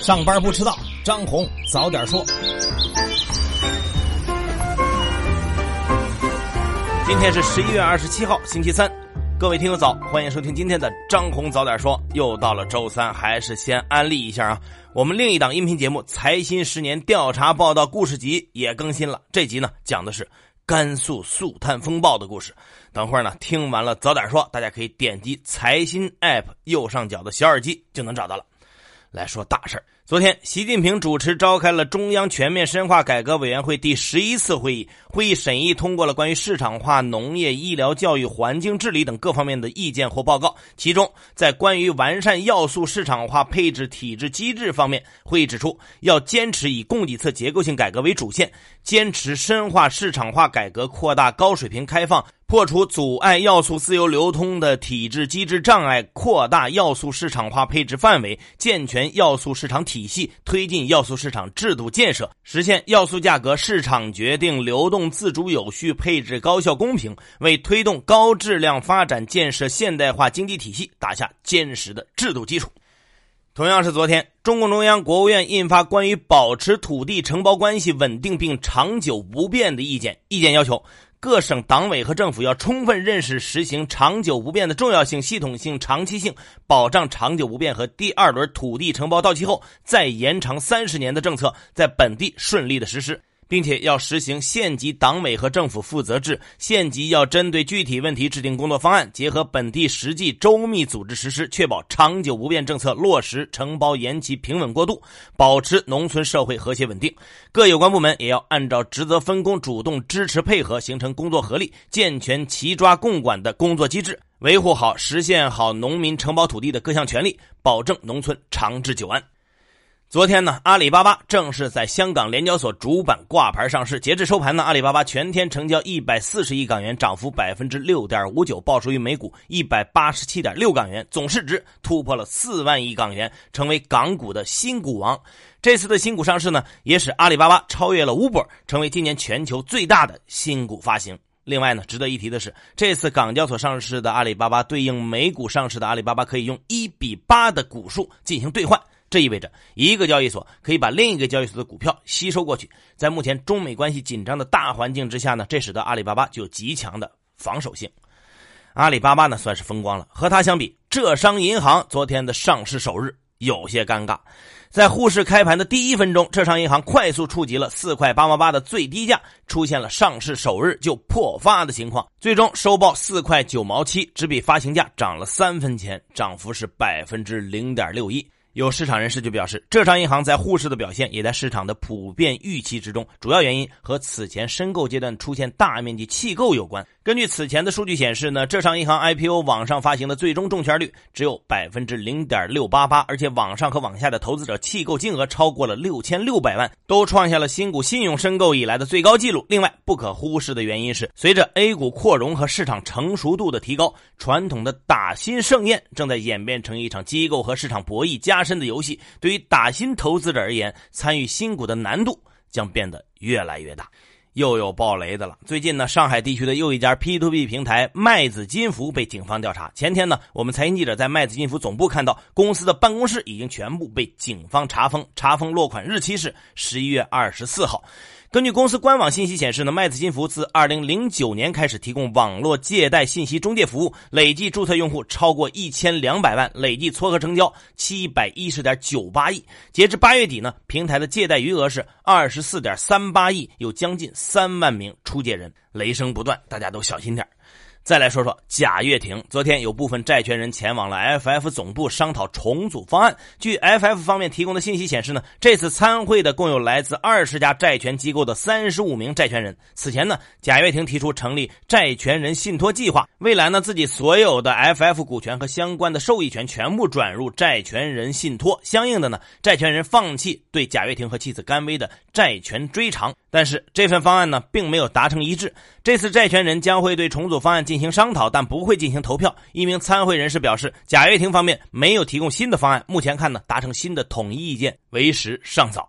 上班不迟到，张红早点说。今天是十一月二十七号，星期三。各位听友早，欢迎收听今天的张红早点说。又到了周三，还是先安利一下啊。我们另一档音频节目《财新十年调查报道故事集》也更新了。这集呢，讲的是甘肃肃贪风暴的故事。等会儿呢，听完了早点说，大家可以点击财新 App 右上角的小耳机就能找到了。来说大事儿。昨天，习近平主持召开了中央全面深化改革委员会第十一次会议。会议审议通过了关于市场化农业、医疗、教育、环境治理等各方面的意见或报告。其中，在关于完善要素市场化配置体制机制方面，会议指出，要坚持以供给侧结构性改革为主线，坚持深化市场化改革，扩大高水平开放。破除阻碍要素自由流通的体制机制障碍，扩大要素市场化配置范围，健全要素市场体系，推进要素市场制度建设，实现要素价格市场决定、流动自主有序、配置高效公平，为推动高质量发展、建设现代化经济体系打下坚实的制度基础。同样是昨天，中共中央、国务院印发关于保持土地承包关系稳定并长久不变的意见，意见要求。各省党委和政府要充分认识实行长久不变的重要性、系统性、长期性，保障长久不变和第二轮土地承包到期后再延长三十年的政策在本地顺利的实施。并且要实行县级党委和政府负责制，县级要针对具体问题制定工作方案，结合本地实际周密组织实施，确保长久不变政策落实，承包延期平稳过渡，保持农村社会和谐稳定。各有关部门也要按照职责分工，主动支持配合，形成工作合力，健全齐抓共管的工作机制，维护好、实现好农民承包土地的各项权利，保证农村长治久安。昨天呢，阿里巴巴正式在香港联交所主板挂牌上市。截至收盘呢，阿里巴巴全天成交一百四十亿港元，涨幅百分之六点五九，报收于每股一百八十七点六港元，总市值突破了四万亿港元，成为港股的新股王。这次的新股上市呢，也使阿里巴巴超越了 Uber，成为今年全球最大的新股发行。另外呢，值得一提的是，这次港交所上市的阿里巴巴对应美股上市的阿里巴巴，可以用一比八的股数进行兑换。这意味着一个交易所可以把另一个交易所的股票吸收过去。在目前中美关系紧张的大环境之下呢，这使得阿里巴巴具有极强的防守性。阿里巴巴呢算是风光了，和它相比，浙商银行昨天的上市首日有些尴尬。在沪市开盘的第一分钟，浙商银行快速触及了四块八毛八的最低价，出现了上市首日就破发的情况，最终收报四块九毛七，只比发行价涨了三分钱，涨幅是百分之零点六一。有市场人士就表示，浙商银行在沪市的表现也在市场的普遍预期之中，主要原因和此前申购阶段出现大面积弃购有关。根据此前的数据显示呢，浙商银行 IPO 网上发行的最终中签率只有百分之零点六八八，而且网上和网下的投资者弃购金额超过了六千六百万，都创下了新股信用申购以来的最高纪录。另外，不可忽视的原因是，随着 A 股扩容和市场成熟度的提高，传统的打新盛宴正在演变成一场机构和市场博弈加深的游戏。对于打新投资者而言，参与新股的难度将变得越来越大。又有爆雷的了。最近呢，上海地区的又一家 P to P 平台麦子金服被警方调查。前天呢，我们财经记者在麦子金服总部看到，公司的办公室已经全部被警方查封，查封落款日期是十一月二十四号。根据公司官网信息显示呢，麦子金服自二零零九年开始提供网络借贷信息中介服务，累计注册用户超过一千两百万，累计撮合成交七百一十点九八亿。截至八月底呢，平台的借贷余额是二十四点三八亿，有将近三万名出借人。雷声不断，大家都小心点再来说说贾跃亭。昨天有部分债权人前往了 FF 总部商讨重组方案。据 FF 方面提供的信息显示呢，这次参会的共有来自二十家债权机构的三十五名债权人。此前呢，贾跃亭提出成立债权人信托计划，未来呢自己所有的 FF 股权和相关的受益权全部转入债权人信托。相应的呢，债权人放弃对贾跃亭和妻子甘薇的债权追偿。但是这份方案呢，并没有达成一致。这次债权人将会对重组方案进行商讨，但不会进行投票。一名参会人士表示，贾跃亭方面没有提供新的方案，目前看呢，达成新的统一意见为时尚早。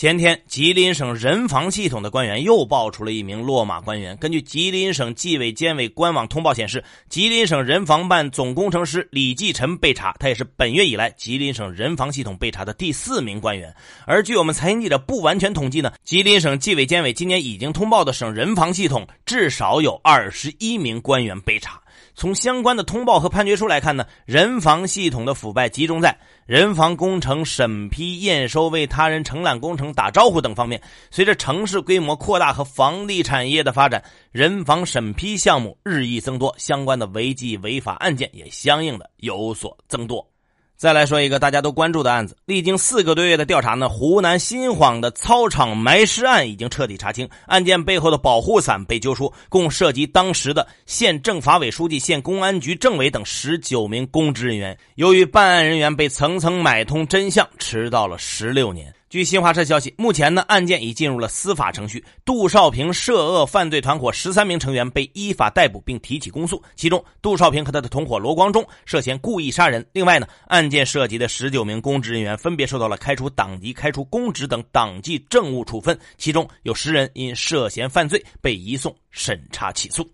前天，吉林省人防系统的官员又爆出了一名落马官员。根据吉林省纪委监委官网通报显示，吉林省人防办总工程师李继臣被查，他也是本月以来吉林省人防系统被查的第四名官员。而据我们财经记者不完全统计呢，吉林省纪委监委今年已经通报的省人防系统至少有二十一名官员被查。从相关的通报和判决书来看呢，人防系统的腐败集中在人防工程审批、验收、为他人承揽工程打招呼等方面。随着城市规模扩大和房地产业的发展，人防审批项目日益增多，相关的违纪违法案件也相应的有所增多。再来说一个大家都关注的案子，历经四个多月的调查呢，湖南新晃的操场埋尸案已经彻底查清，案件背后的保护伞被揪出，共涉及当时的县政法委书记、县公安局政委等十九名公职人员。由于办案人员被层层买通，真相迟到了十六年。据新华社消息，目前呢，案件已进入了司法程序。杜少平涉恶犯罪团伙十三名成员被依法逮捕并提起公诉，其中杜少平和他的同伙罗光忠涉嫌故意杀人。另外呢，案件涉及的十九名公职人员分别受到了开除党籍、开除公职等党纪政务处分，其中有十人因涉嫌犯罪被移送审查起诉。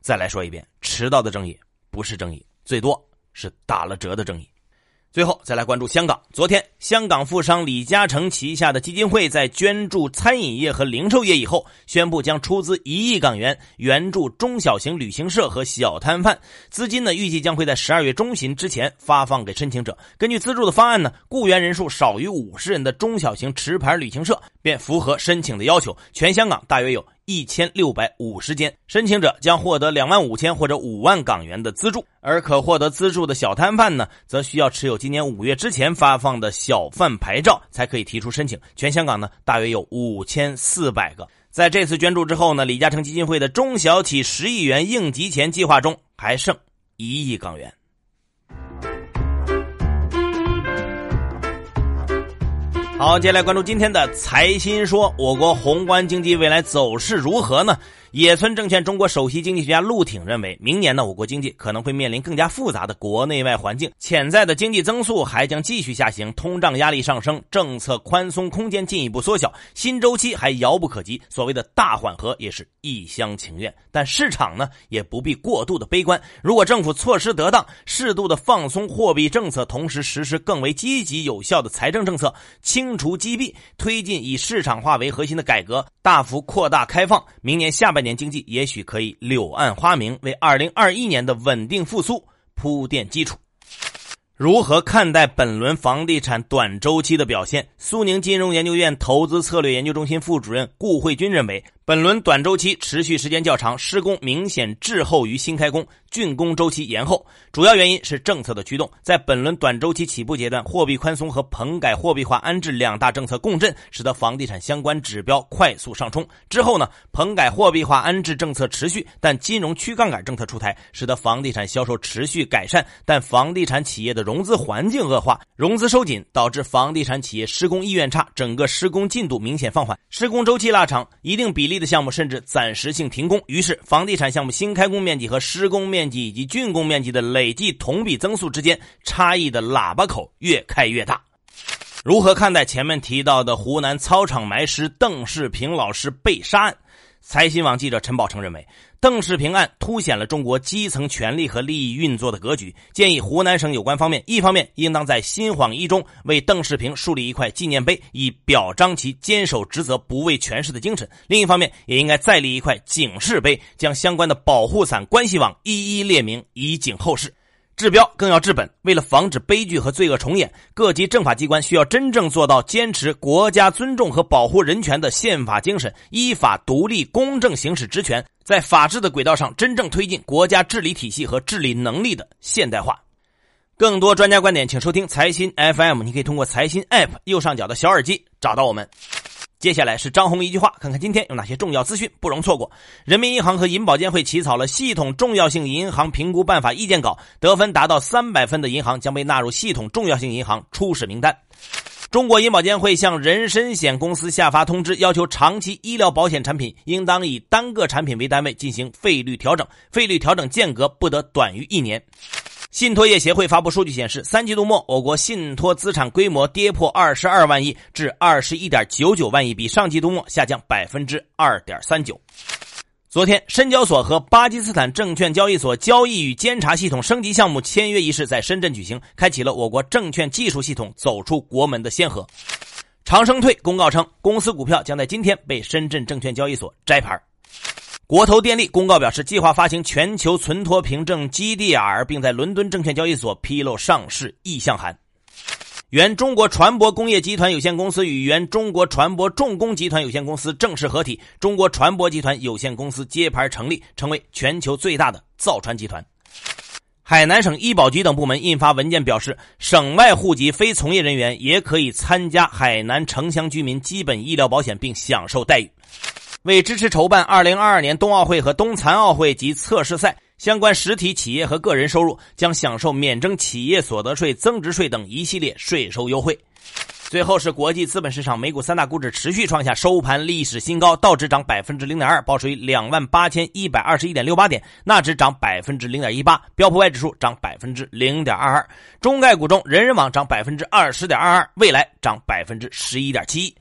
再来说一遍，迟到的正义不是正义，最多是打了折的正义。最后再来关注香港。昨天，香港富商李嘉诚旗下的基金会在捐助餐饮业和零售业以后，宣布将出资一亿港元援助中小型旅行社和小摊贩。资金呢，预计将会在十二月中旬之前发放给申请者。根据资助的方案呢，雇员人数少于五十人的中小型持牌旅行社便符合申请的要求。全香港大约有。一千六百五十间申请者将获得两万五千或者五万港元的资助，而可获得资助的小摊贩呢，则需要持有今年五月之前发放的小贩牌照才可以提出申请。全香港呢，大约有五千四百个。在这次捐助之后呢，李嘉诚基金会的中小企十亿元应急钱计划中还剩一亿港元。好，接下来关注今天的财新说，我国宏观经济未来走势如何呢？野村证券中国首席经济学家陆挺认为，明年呢，我国经济可能会面临更加复杂的国内外环境，潜在的经济增速还将继续下行，通胀压力上升，政策宽松空间进一步缩小，新周期还遥不可及。所谓的大缓和也是一厢情愿，但市场呢也不必过度的悲观。如果政府措施得当，适度的放松货币政策，同时实施更为积极有效的财政政策，清除积弊，推进以市场化为核心的改革，大幅扩大开放，明年下半。年经济也许可以柳暗花明，为二零二一年的稳定复苏铺垫基础。如何看待本轮房地产短周期的表现？苏宁金融研究院投资策略研究中心副主任顾慧军认为。本轮短周期持续时间较长，施工明显滞后于新开工，竣工周期延后。主要原因是政策的驱动。在本轮短周期起步阶段，货币宽松和棚改货币化安置两大政策共振，使得房地产相关指标快速上冲。之后呢，棚改货币化安置政策持续，但金融去杠杆政策出台，使得房地产销售持续改善，但房地产企业的融资环境恶化，融资收紧，导致房地产企业施工意愿差，整个施工进度明显放缓，施工周期拉长，一定比例。的项目甚至暂时性停工，于是房地产项目新开工面积和施工面积以及竣工面积的累计同比增速之间差异的喇叭口越开越大。如何看待前面提到的湖南操场埋尸邓世平老师被杀案？财新网记者陈宝成认为。邓世平案凸显了中国基层权力和利益运作的格局。建议湖南省有关方面，一方面应当在新晃一中为邓世平树立一块纪念碑，以表彰其坚守职责、不畏权势的精神；另一方面，也应该再立一块警示碑，将相关的保护伞关系网一一列明，以警后世。治标更要治本，为了防止悲剧和罪恶重演，各级政法机关需要真正做到坚持国家尊重和保护人权的宪法精神，依法独立公正行使职权，在法治的轨道上真正推进国家治理体系和治理能力的现代化。更多专家观点，请收听财新 FM，你可以通过财新 App 右上角的小耳机找到我们。接下来是张红一句话，看看今天有哪些重要资讯不容错过。人民银行和银保监会起草了《系统重要性银行评估办法》意见稿，得分达到三百分的银行将被纳入系统重要性银行初始名单。中国银保监会向人身险公司下发通知，要求长期医疗保险产品应当以单个产品为单位进行费率调整，费率调整间隔不得短于一年。信托业协会发布数据显示，三季度末我国信托资产规模跌破二十二万亿，至二十一点九九万亿，比上季度末下降百分之二点三九。昨天，深交所和巴基斯坦证券交易所交易与监察系统升级项目签约仪式在深圳举行，开启了我国证券技术系统走出国门的先河。长生退公告称，公司股票将在今天被深圳证券交易所摘牌。国投电力公告表示，计划发行全球存托凭证 GDR，并在伦敦证券交易所披露上市意向函。原中国船舶工业集团有限公司与原中国船舶重工集团有限公司正式合体，中国船舶集团有限公司揭牌成立，成为全球最大的造船集团。海南省医保局等部门印发文件表示，省外户籍非从业人员也可以参加海南城乡居民基本医疗保险，并享受待遇。为支持筹办2022年冬奥会和冬残奥会及测试赛，相关实体企业和个人收入将享受免征企业所得税、增值税等一系列税收优惠。最后是国际资本市场，美股三大股指持续创下收盘历史新高，道指涨百分之零点二，报收于两万八千一百二十一点六八点；纳指涨百分之零点一八，标普外指数涨百分之零点二二。中概股中，人人网涨百分之二十点二二，未来涨百分之十一点七一。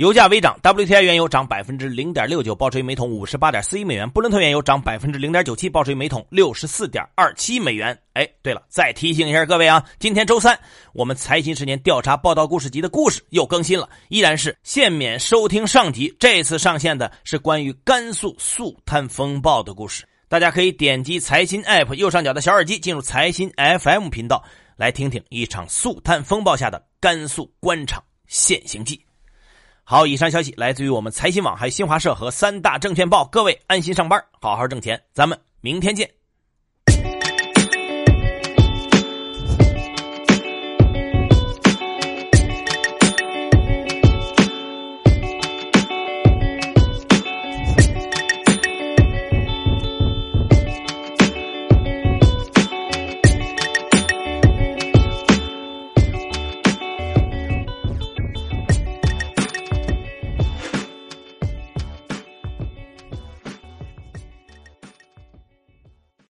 油价微涨，WTI 原油涨百分之零点六九，报收于每桶五十八点四一美元；布伦特原油涨百分之零点九七，报收于每桶六十四点二七美元。哎，对了，再提醒一下各位啊，今天周三，我们财新十年调查报道故事集的故事又更新了，依然是限免收听上集。这次上线的是关于甘肃肃贪风暴的故事，大家可以点击财新 App 右上角的小耳机，进入财新 FM 频道，来听听一场肃贪风暴下的甘肃官场现形记。好，以上消息来自于我们财新网，还有新华社和三大证券报。各位安心上班，好好挣钱，咱们明天见。